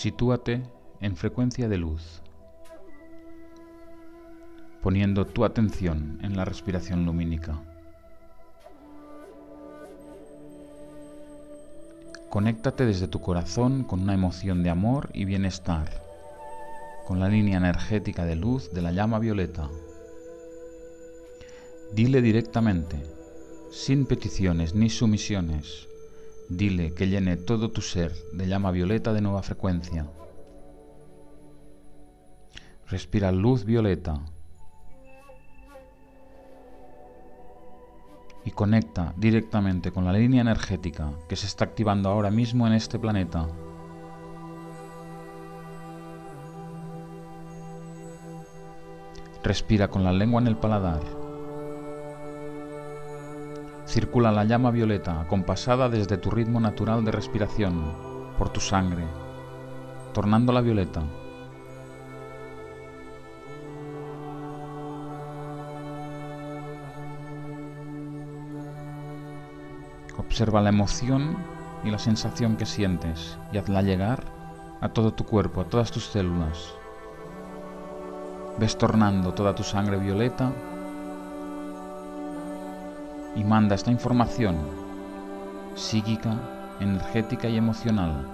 Sitúate en frecuencia de luz, poniendo tu atención en la respiración lumínica. Conéctate desde tu corazón con una emoción de amor y bienestar, con la línea energética de luz de la llama violeta. Dile directamente, sin peticiones ni sumisiones, dile que llene todo tu ser de llama violeta de nueva frecuencia. Respira luz violeta y conecta directamente con la línea energética que se está activando ahora mismo en este planeta. Respira con la lengua en el paladar. Circula la llama violeta acompasada desde tu ritmo natural de respiración por tu sangre, tornándola violeta. Observa la emoción y la sensación que sientes y hazla llegar a todo tu cuerpo, a todas tus células. Ves tornando toda tu sangre violeta y manda esta información psíquica, energética y emocional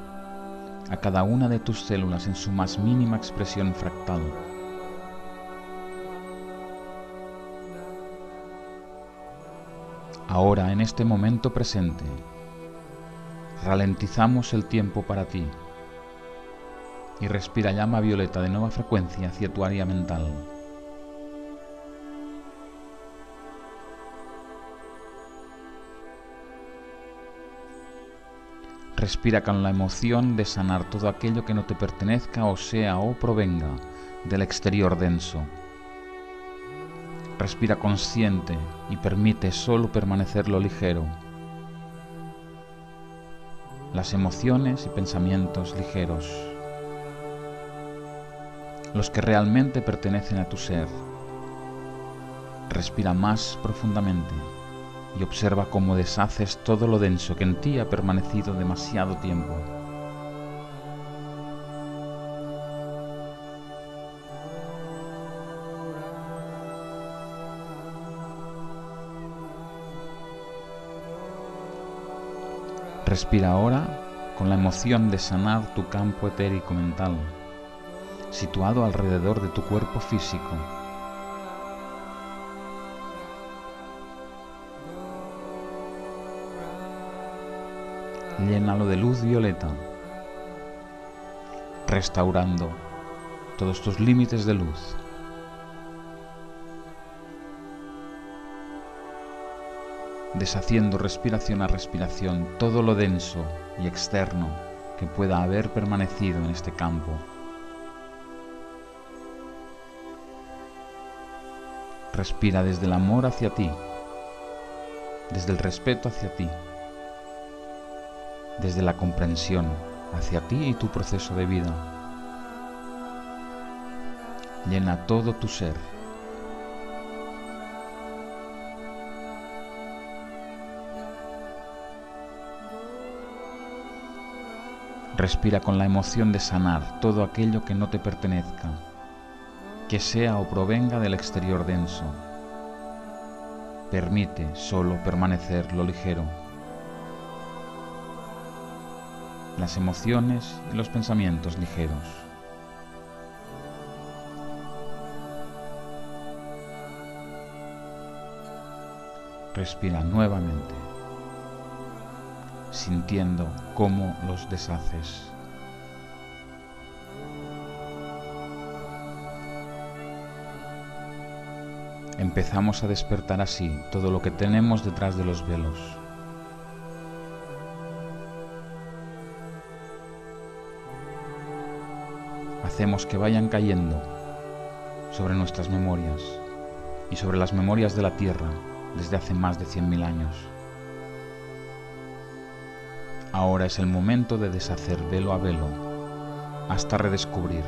a cada una de tus células en su más mínima expresión fractal. Ahora, en este momento presente, ralentizamos el tiempo para ti y respira llama violeta de nueva frecuencia hacia tu área mental. Respira con la emoción de sanar todo aquello que no te pertenezca o sea o provenga del exterior denso. Respira consciente y permite solo permanecer lo ligero. Las emociones y pensamientos ligeros. Los que realmente pertenecen a tu ser. Respira más profundamente y observa cómo deshaces todo lo denso que en ti ha permanecido demasiado tiempo. Respira ahora con la emoción de sanar tu campo etérico mental, situado alrededor de tu cuerpo físico. Llénalo de luz violeta, restaurando todos tus límites de luz. deshaciendo respiración a respiración todo lo denso y externo que pueda haber permanecido en este campo. Respira desde el amor hacia ti, desde el respeto hacia ti, desde la comprensión hacia ti y tu proceso de vida. Llena todo tu ser Respira con la emoción de sanar todo aquello que no te pertenezca, que sea o provenga del exterior denso. Permite solo permanecer lo ligero. Las emociones y los pensamientos ligeros. Respira nuevamente sintiendo cómo los deshaces. Empezamos a despertar así todo lo que tenemos detrás de los velos. Hacemos que vayan cayendo sobre nuestras memorias y sobre las memorias de la Tierra desde hace más de 100.000 años. Ahora es el momento de deshacer velo a velo, hasta redescubrir,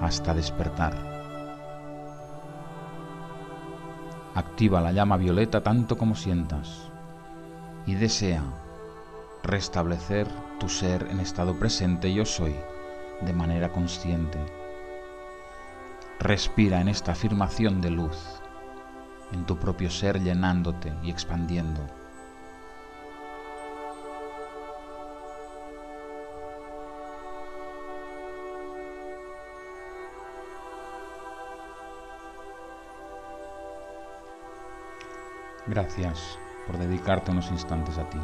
hasta despertar. Activa la llama violeta tanto como sientas y desea restablecer tu ser en estado presente yo soy de manera consciente. Respira en esta afirmación de luz, en tu propio ser llenándote y expandiendo. Gracias por dedicarte unos instantes a ti.